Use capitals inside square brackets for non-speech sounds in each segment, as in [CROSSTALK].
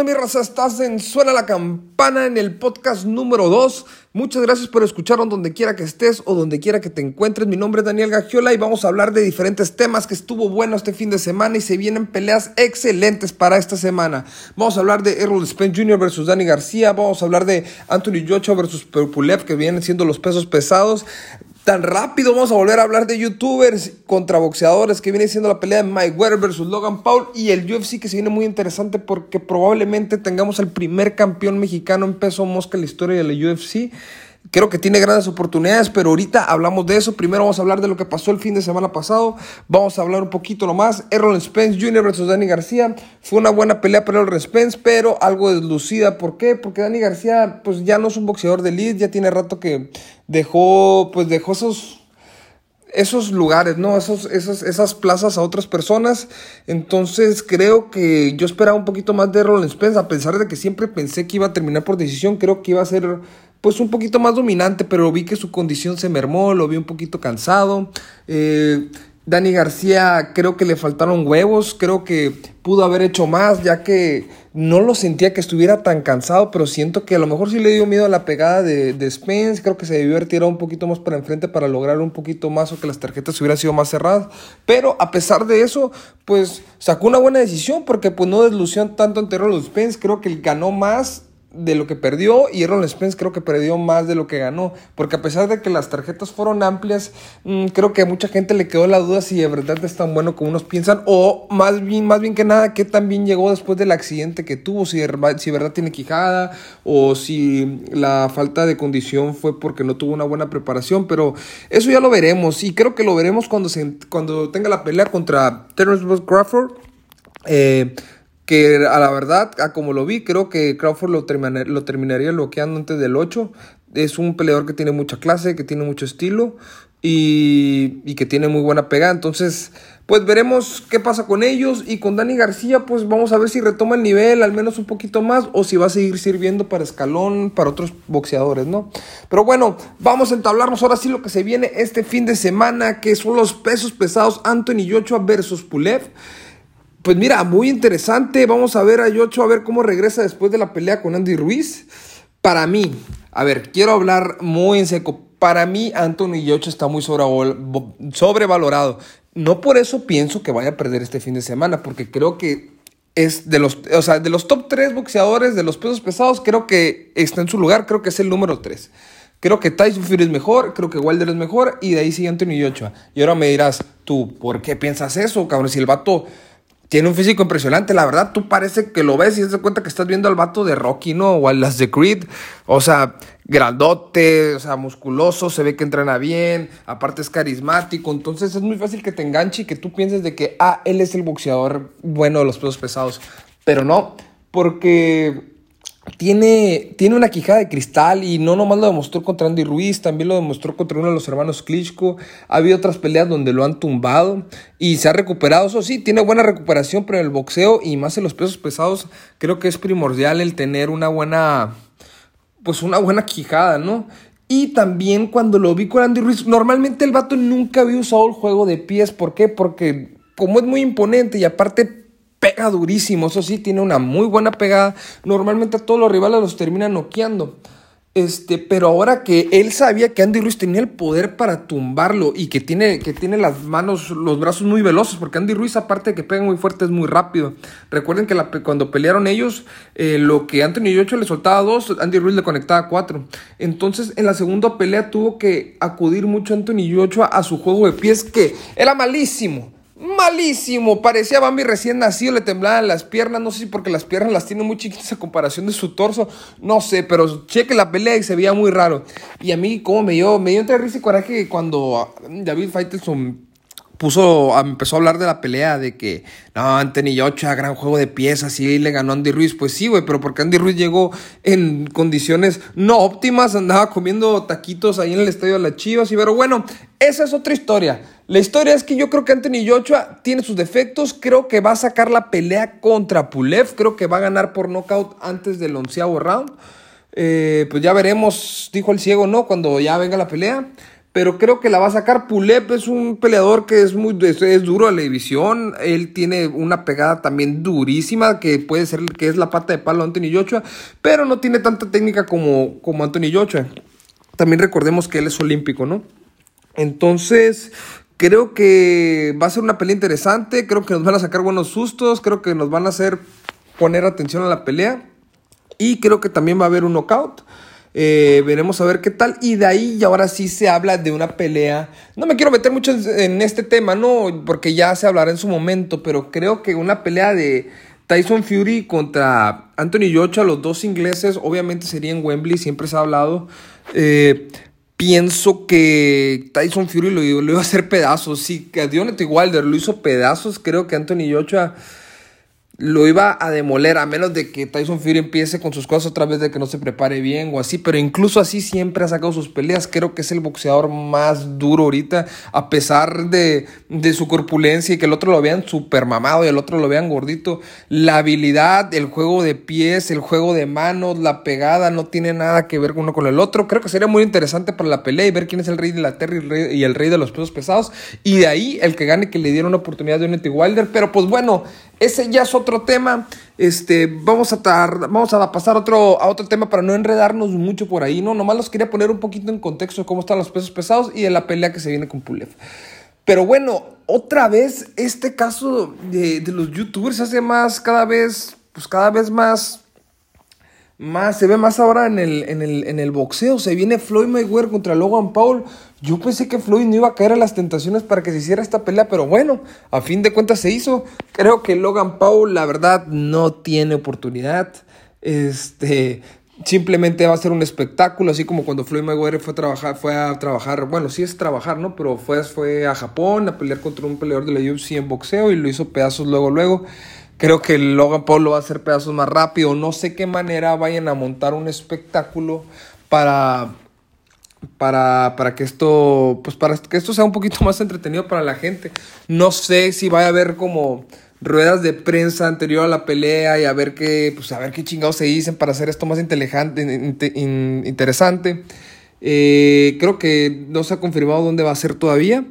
onda, mi raza? Estás en Suena la Campana en el podcast número 2. Muchas gracias por escucharnos donde quiera que estés o donde quiera que te encuentres. Mi nombre es Daniel Gagiola y vamos a hablar de diferentes temas que estuvo bueno este fin de semana y se vienen peleas excelentes para esta semana. Vamos a hablar de Errol Spence Jr. versus Dani García. Vamos a hablar de Anthony Joshua versus Perpulev, que vienen siendo los pesos pesados tan rápido vamos a volver a hablar de youtubers contra boxeadores que viene siendo la pelea de Mike Weber versus Logan Paul y el UFC que se viene muy interesante porque probablemente tengamos al primer campeón mexicano en peso mosca en la historia de la UFC. Creo que tiene grandes oportunidades, pero ahorita hablamos de eso. Primero vamos a hablar de lo que pasó el fin de semana pasado. Vamos a hablar un poquito nomás. Errol Spence Jr. versus Danny García. Fue una buena pelea para Errol Spence, pero algo deslucida. ¿Por qué? Porque Danny García pues ya no es un boxeador de elite. Ya tiene rato que dejó, pues dejó esos esos lugares, ¿no? Esos, esos, esas plazas a otras personas. Entonces creo que yo esperaba un poquito más de Errol Spence, a pesar de que siempre pensé que iba a terminar por decisión, creo que iba a ser pues un poquito más dominante, pero vi que su condición se mermó, lo vi un poquito cansado. Eh, Dani García creo que le faltaron huevos, creo que pudo haber hecho más, ya que no lo sentía que estuviera tan cansado, pero siento que a lo mejor sí le dio miedo a la pegada de, de Spence, creo que se debió un poquito más para enfrente para lograr un poquito más o que las tarjetas hubieran sido más cerradas, pero a pesar de eso, pues sacó una buena decisión porque pues no deslució tanto ante los Spence, creo que ganó más de lo que perdió y Errol Spence creo que perdió más de lo que ganó. Porque a pesar de que las tarjetas fueron amplias, mm, creo que a mucha gente le quedó la duda si de verdad es tan bueno como unos piensan. O más bien, más bien que nada, que también llegó después del accidente que tuvo. Si de, si verdad tiene quijada o si la falta de condición fue porque no tuvo una buena preparación. Pero eso ya lo veremos. Y creo que lo veremos cuando, se, cuando tenga la pelea contra Terrence Crawford. Eh, que a la verdad, a como lo vi, creo que Crawford lo, lo terminaría bloqueando antes del 8. Es un peleador que tiene mucha clase, que tiene mucho estilo y, y, que tiene muy buena pegada. Entonces, pues veremos qué pasa con ellos. Y con Dani García, pues vamos a ver si retoma el nivel al menos un poquito más o si va a seguir sirviendo para escalón, para otros boxeadores, ¿no? Pero bueno, vamos a entablarnos ahora sí lo que se viene este fin de semana, que son los pesos pesados Anthony Joshua versus Pulev. Pues mira, muy interesante. Vamos a ver a Yocho, a ver cómo regresa después de la pelea con Andy Ruiz. Para mí, a ver, quiero hablar muy en seco. Para mí, Anthony Yocho está muy sobrevalorado. No por eso pienso que vaya a perder este fin de semana, porque creo que es de los, o sea, de los top 3 boxeadores de los pesos pesados, creo que está en su lugar, creo que es el número 3. Creo que Tyson Fury es mejor, creo que Wilder es mejor, y de ahí sigue Anthony Joshua. Y ahora me dirás, tú, ¿por qué piensas eso, cabrón? Si el vato tiene un físico impresionante, la verdad, tú parece que lo ves y te das cuenta que estás viendo al vato de Rocky, ¿no? O a las de Creed, o sea, grandote, o sea, musculoso, se ve que entrena bien, aparte es carismático, entonces es muy fácil que te enganche y que tú pienses de que, ah, él es el boxeador bueno de los pesos pesados, pero no, porque tiene, tiene una quijada de cristal y no nomás lo demostró contra Andy Ruiz, también lo demostró contra uno de los hermanos Klitschko. Ha habido otras peleas donde lo han tumbado y se ha recuperado. Eso sí, tiene buena recuperación, pero en el boxeo y más en los pesos pesados, creo que es primordial el tener una buena, pues una buena quijada, ¿no? Y también cuando lo vi con Andy Ruiz, normalmente el vato nunca había usado el juego de pies. ¿Por qué? Porque como es muy imponente y aparte pega durísimo, eso sí, tiene una muy buena pegada. Normalmente a todos los rivales los termina noqueando. Este, pero ahora que él sabía que Andy Ruiz tenía el poder para tumbarlo y que tiene, que tiene las manos, los brazos muy veloces, porque Andy Ruiz, aparte de que pega muy fuerte, es muy rápido. Recuerden que cuando pelearon ellos, eh, lo que Anthony Yocho le soltaba dos, Andy Ruiz le conectaba cuatro. Entonces, en la segunda pelea tuvo que acudir mucho Anthony Yocho a su juego de pies, que era malísimo malísimo. Parecía Bambi recién nacido, le temblaban las piernas. No sé si porque las piernas las tiene muy chiquitas a comparación de su torso. No sé, pero cheque la pelea y se veía muy raro. Y a mí, como me dio, me dio entre risa y coraje cuando David Faitelson puso, empezó a hablar de la pelea, de que no, Anthony Yocha, gran juego de piezas, y le ganó Andy Ruiz. Pues sí, güey, pero porque Andy Ruiz llegó en condiciones no óptimas, andaba comiendo taquitos ahí en el estadio de las Chivas, y pero bueno, esa es otra historia. La historia es que yo creo que Anthony Joshua tiene sus defectos, creo que va a sacar la pelea contra Pulev, creo que va a ganar por nocaut antes del onceavo round. Eh, pues ya veremos, dijo el ciego, ¿no? Cuando ya venga la pelea. Pero creo que la va a sacar. Pulep es un peleador que es muy es, duro a la división. Él tiene una pegada también durísima que puede ser que es la pata de palo Anthony Joshua, pero no tiene tanta técnica como, como Anthony Joshua. También recordemos que él es olímpico, ¿no? Entonces, creo que va a ser una pelea interesante. Creo que nos van a sacar buenos sustos. Creo que nos van a hacer poner atención a la pelea. Y creo que también va a haber un knockout. Eh, veremos a ver qué tal. Y de ahí ahora sí se habla de una pelea. No me quiero meter mucho en este tema, ¿no? Porque ya se hablará en su momento. Pero creo que una pelea de Tyson Fury contra Anthony Joshua, los dos ingleses, obviamente sería en Wembley, siempre se ha hablado. Eh, pienso que Tyson Fury lo, lo, iba a hacer pedazos. Sí, que Deontay Wilder lo hizo pedazos. Creo que Anthony Joshua lo iba a demoler a menos de que Tyson Fury empiece con sus cosas otra vez de que no se prepare bien o así, pero incluso así siempre ha sacado sus peleas, creo que es el boxeador más duro ahorita, a pesar de, de su corpulencia y que el otro lo vean super mamado y el otro lo vean gordito, la habilidad, el juego de pies, el juego de manos, la pegada no tiene nada que ver uno con el otro, creo que sería muy interesante para la pelea y ver quién es el rey de la tierra y el rey, de los pesos pesados. Y de ahí el que gane que le dieron una oportunidad de Unity Wilder, pero pues bueno, ese ya es otro tema. Este, vamos a, vamos a pasar otro, a otro tema para no enredarnos mucho por ahí, ¿no? Nomás los quería poner un poquito en contexto de cómo están los pesos pesados y de la pelea que se viene con Pulev. Pero bueno, otra vez este caso de, de los youtubers hace más, cada vez, pues cada vez más más, se ve más ahora en el, en el, en el boxeo. Se viene Floyd Mayweather contra Logan Paul. Yo pensé que Floyd no iba a caer a las tentaciones para que se hiciera esta pelea, pero bueno, a fin de cuentas se hizo. Creo que Logan Paul, la verdad, no tiene oportunidad. Este, simplemente va a ser un espectáculo, así como cuando Floyd Mayweather fue a trabajar, fue a trabajar, bueno, sí es trabajar, ¿no? Pero fue, fue a Japón a pelear contra un peleador de la UFC en boxeo y lo hizo pedazos luego, luego. Creo que Logan Paul va a hacer pedazos más rápido. No sé qué manera vayan a montar un espectáculo para, para, para, que esto, pues para que esto sea un poquito [LAUGHS] más entretenido para la gente. No sé si vaya a haber como ruedas de prensa anterior a la pelea y a ver qué, pues a ver qué chingados se dicen para hacer esto más interesante. Eh, creo que no se ha confirmado dónde va a ser todavía.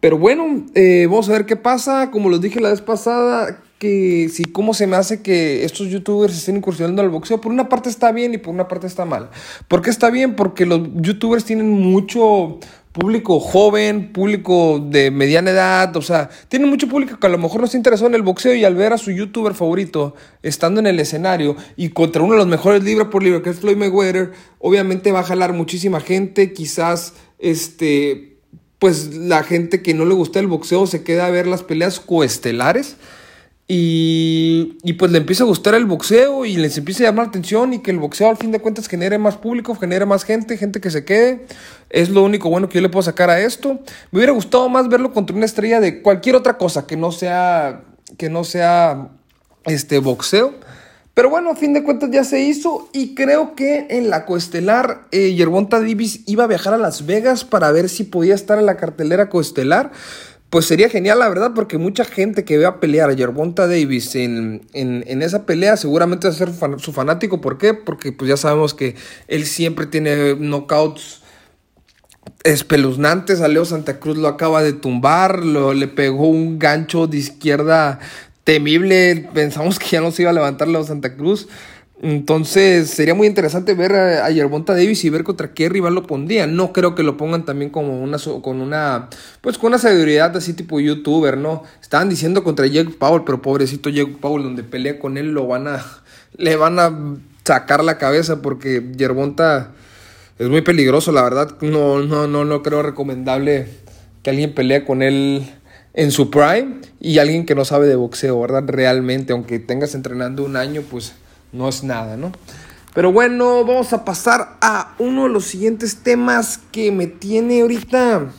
Pero bueno, eh, vamos a ver qué pasa. Como les dije la vez pasada, que si cómo se me hace que estos youtubers estén incursionando al boxeo, por una parte está bien y por una parte está mal. ¿Por qué está bien? Porque los youtubers tienen mucho público joven, público de mediana edad, o sea, tienen mucho público que a lo mejor no se interesó en el boxeo y al ver a su youtuber favorito estando en el escenario y contra uno de los mejores libra por libra que es Floyd Mayweather, obviamente va a jalar muchísima gente, quizás este pues la gente que no le gusta el boxeo se queda a ver las peleas coestelares y, y, pues le empieza a gustar el boxeo y les empieza a llamar la atención y que el boxeo al fin de cuentas genere más público, genere más gente, gente que se quede. Es lo único bueno que yo le puedo sacar a esto. Me hubiera gustado más verlo contra una estrella de cualquier otra cosa que no sea, que no sea este boxeo. Pero bueno, a fin de cuentas ya se hizo y creo que en la coestelar eh, Yerbonta Davis iba a viajar a Las Vegas para ver si podía estar en la cartelera coestelar pues sería genial, la verdad, porque mucha gente que vea pelear a Yerbonta Davis en, en, esa pelea seguramente va a ser su fanático. ¿Por qué? Porque pues ya sabemos que él siempre tiene knockouts espeluznantes. A Leo Santa Cruz lo acaba de tumbar, lo, le pegó un gancho de izquierda temible. Pensamos que ya no se iba a levantar Leo Santa Cruz. Entonces sería muy interesante ver a, Yerbonta Davis y ver contra qué rival lo pondrían. No creo que lo pongan también como una con una pues con una seguridad así tipo youtuber, ¿no? Estaban diciendo contra Jake Paul, pero pobrecito Jake Paul donde pelea con él lo van a [LAUGHS] le van a sacar la cabeza porque Yerbonta es muy peligroso, la verdad. No no no no creo recomendable que alguien pelee con él en su prime y alguien que no sabe de boxeo, ¿verdad? Realmente, aunque tengas entrenando un año, pues no es nada, ¿no? Pero bueno, vamos a pasar a uno de los siguientes temas que me tiene ahorita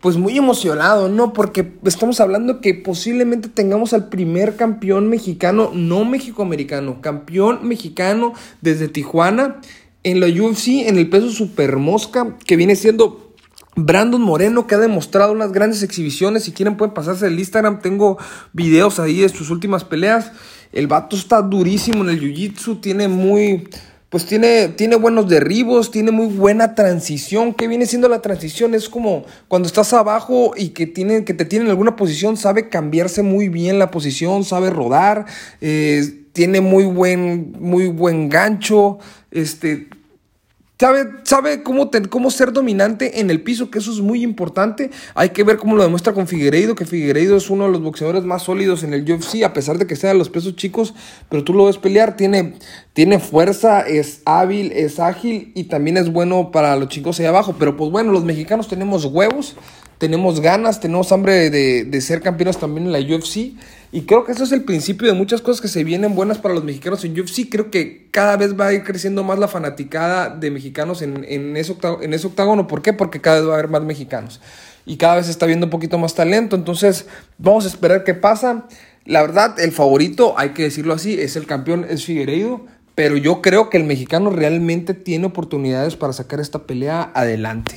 pues muy emocionado, ¿no? Porque estamos hablando que posiblemente tengamos al primer campeón mexicano, no mexicoamericano, campeón mexicano desde Tijuana en la UFC, en el peso super mosca, que viene siendo Brandon Moreno, que ha demostrado unas grandes exhibiciones. Si quieren pueden pasarse el Instagram, tengo videos ahí de sus últimas peleas. El vato está durísimo en el jiu-jitsu, tiene muy, pues tiene, tiene buenos derribos, tiene muy buena transición. ¿Qué viene siendo la transición? Es como cuando estás abajo y que, tiene, que te tiene en alguna posición, sabe cambiarse muy bien la posición, sabe rodar, eh, tiene muy buen, muy buen gancho, este, Sabe, sabe cómo, cómo ser dominante en el piso, que eso es muy importante. Hay que ver cómo lo demuestra con Figueiredo, que Figueiredo es uno de los boxeadores más sólidos en el UFC, a pesar de que sea de los pesos chicos, pero tú lo ves pelear, tiene, tiene fuerza, es hábil, es ágil y también es bueno para los chicos ahí abajo. Pero pues bueno, los mexicanos tenemos huevos, tenemos ganas, tenemos hambre de, de ser campeones también en la UFC. Y creo que eso es el principio de muchas cosas que se vienen buenas para los mexicanos en UFC. Creo que cada vez va a ir creciendo más la fanaticada de mexicanos en, en, ese, octágono, en ese octágono. ¿Por qué? Porque cada vez va a haber más mexicanos. Y cada vez se está viendo un poquito más talento. Entonces, vamos a esperar qué pasa. La verdad, el favorito, hay que decirlo así, es el campeón, es Figueiredo. Pero yo creo que el mexicano realmente tiene oportunidades para sacar esta pelea adelante.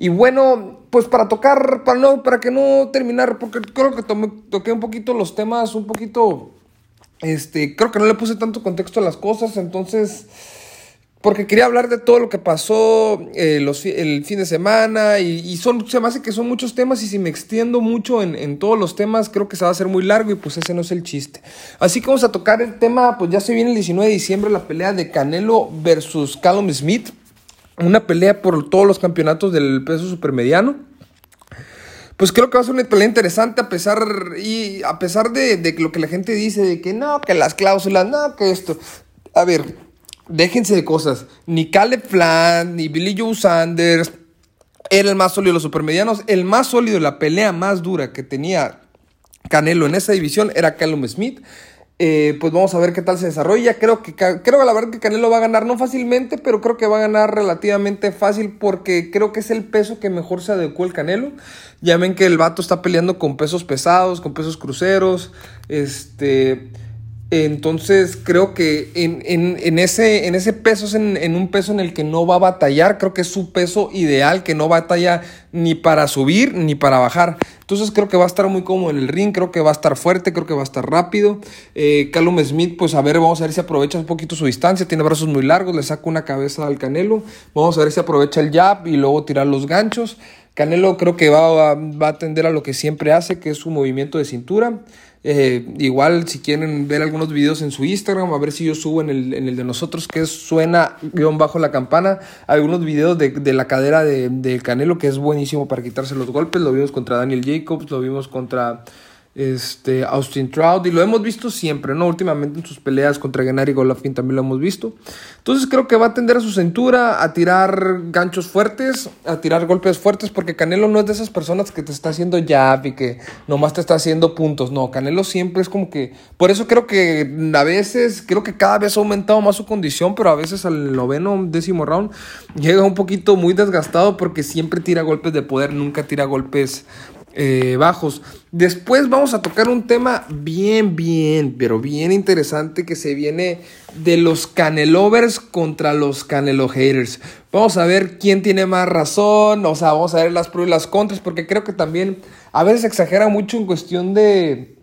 Y bueno, pues para tocar, para, no, para que no terminar, porque creo que toqué un poquito los temas, un poquito, este, creo que no le puse tanto contexto a las cosas, entonces, porque quería hablar de todo lo que pasó eh, el fin de semana y, son, se me hace que son muchos temas y si me extiendo mucho en, en, todos los temas, creo que se va a hacer muy largo y pues ese no es el chiste. Así que vamos a tocar el tema, pues ya se viene el 19 de diciembre la pelea de Canelo versus Callum Smith una pelea por todos los campeonatos del peso supermediano. Pues creo que va a ser una pelea interesante a pesar, y a pesar de, lo que la gente dice, de que no, que las cláusulas, no, que esto. A ver, déjense de cosas. Ni Caleb Plant, ni Billy Joe Sanders era el más sólido de los supermedianos. El más sólido, la pelea más dura que tenía Canelo en esa división era Callum Smith. Eh, pues vamos a ver qué tal se desarrolla. Creo que, creo la verdad que Canelo va a ganar, no fácilmente, pero creo que va a ganar relativamente fácil porque creo que es el peso que mejor se adecuó el Canelo. Ya ven que el vato está peleando con pesos pesados, con pesos cruceros. Este. Entonces creo que en, ese, en ese peso es en, un peso en el que no va a batallar. Creo que es su peso ideal, que no batalla ni para subir ni para bajar. Entonces creo que va a estar muy cómodo en el ring, creo que va a estar fuerte, creo que va a estar rápido. Eh, Callum Smith, pues a ver, vamos a ver si aprovecha un poquito su distancia, tiene brazos muy largos, le saca una cabeza al Canelo. Vamos a ver si aprovecha el jab y luego tirar los ganchos. Canelo creo que va, va a atender a lo que siempre hace, que es su movimiento de cintura. Eh, igual si quieren ver algunos videos en su Instagram, a ver si yo subo en el, en el de nosotros, que es suena guion bajo la campana, algunos videos de, de la cadera de, de, Canelo, que es buenísimo para quitarse los golpes, lo vimos contra Daniel Jacobs, lo vimos contra este, Austin Trout, y lo hemos visto siempre, ¿no? Últimamente en sus peleas contra Gennady Golovkin también lo hemos visto. Entonces creo que va a tender a su cintura, a tirar ganchos fuertes, a tirar golpes fuertes, porque Canelo no es de esas personas que te está haciendo jab y que nomás te está haciendo puntos. No, Canelo siempre es como que. Por eso creo que a veces, creo que cada vez ha aumentado más su condición, pero a veces al noveno, décimo round, llega un poquito muy desgastado porque siempre tira golpes de poder, nunca tira golpes eh, bajos. Después vamos a tocar un tema bien, bien, pero bien interesante que se viene de los canelovers contra los canelo haters. Vamos a ver quién tiene más razón, o sea, vamos a ver las pros y las contras, porque creo que también a veces exagera mucho en cuestión de,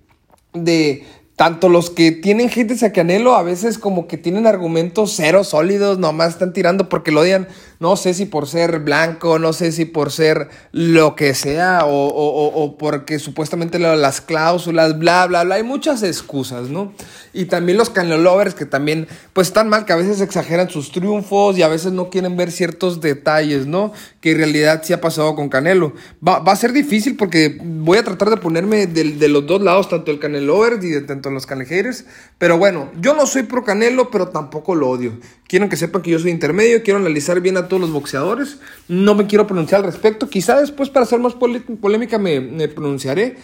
de tanto los que tienen haters a Canelo a veces como que tienen argumentos cero sólidos, nomás están tirando porque lo odian. No sé si por ser blanco, no sé si por ser lo que sea, o, o, o porque supuestamente las cláusulas, bla, bla, bla. Hay muchas excusas, ¿no? Y también los Canelo lovers que también, pues están mal, que a veces exageran sus triunfos y a veces no quieren ver ciertos detalles, ¿no? Que en realidad sí ha pasado con Canelo. Va, va a ser difícil porque voy a tratar de ponerme de, de los dos lados, tanto el Canelo lovers y de tanto los Canehaters. Pero bueno, yo no soy pro Canelo, pero tampoco lo odio. Quiero que sepan que yo soy intermedio, quiero analizar bien a todos los boxeadores. No me quiero pronunciar al respecto. Quizá después, para hacer más polémica, me, pronunciaré.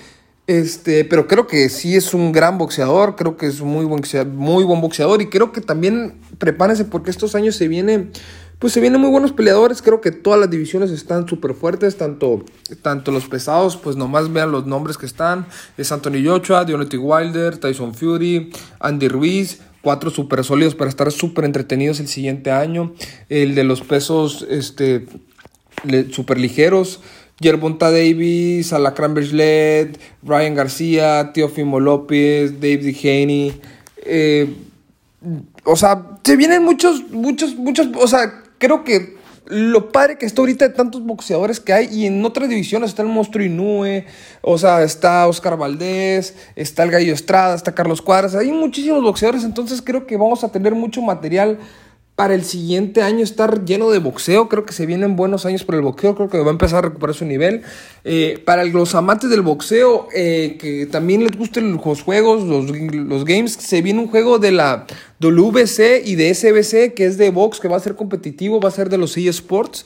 Este, pero creo que sí es un gran boxeador, creo que es muy buen, muy buen boxeador y creo que también prepárense porque estos años se vienen, pues se vienen muy buenos peleadores, creo que todas las divisiones están súper fuertes, tanto, tanto los pesados, pues nomás vean los nombres que están, es Anthony Joshua, Deontay Wilder, Tyson Fury, Andy Ruiz, cuatro súper sólidos para estar súper entretenidos el siguiente año, el de los pesos, este, súper ligeros, Yerbonta Davis, Alacran Ryan García, Teofimo López, David Haney. Eh, o sea, se vienen muchos, muchos, muchos, o sea, creo que lo padre que está ahorita de tantos boxeadores que hay y en otras divisiones está el Monstruo Inúe, o sea, está Oscar Valdés, está el Gallo Estrada, está Carlos Cuadras, hay muchísimos boxeadores, entonces creo que vamos a tener mucho material para el siguiente año estar lleno de boxeo. Creo que se vienen buenos años para el boxeo. Creo que va a empezar a recuperar su nivel. Eh, para los amantes del boxeo, eh, que también les gusten los juegos, los, los, games, se viene un juego de la WBC y de SBC, que es de box, que va a ser competitivo, va a ser de los eSports.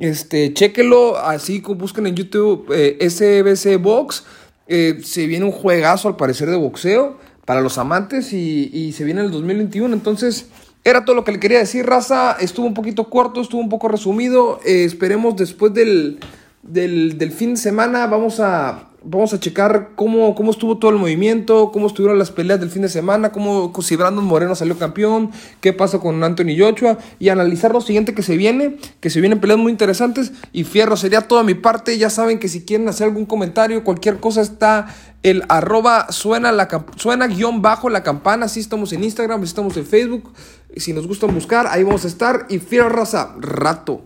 Este, chéquelo, así como busquen en YouTube eh, SBC Box. se viene un juegazo al parecer de boxeo para los amantes y, y se viene el 2021. Entonces... Era todo lo que le quería decir, raza. Estuvo un poquito corto, estuvo un poco resumido. Eh, esperemos después del, del, fin de semana. Vamos a, vamos a checar cómo, cómo estuvo todo el movimiento, cómo estuvieron las peleas del fin de semana, cómo si Brandon Moreno salió campeón, qué pasa con Anthony Joshua y analizar lo siguiente que se viene, que se vienen peleas muy interesantes. Y fierro, sería toda mi parte. Ya saben que si quieren hacer algún comentario, cualquier cosa está el arroba suena, la, suena guion bajo la campana. Así estamos en Instagram, así estamos en Facebook. Si nos gusta buscar, ahí vamos a estar. Y fiel raza, rato.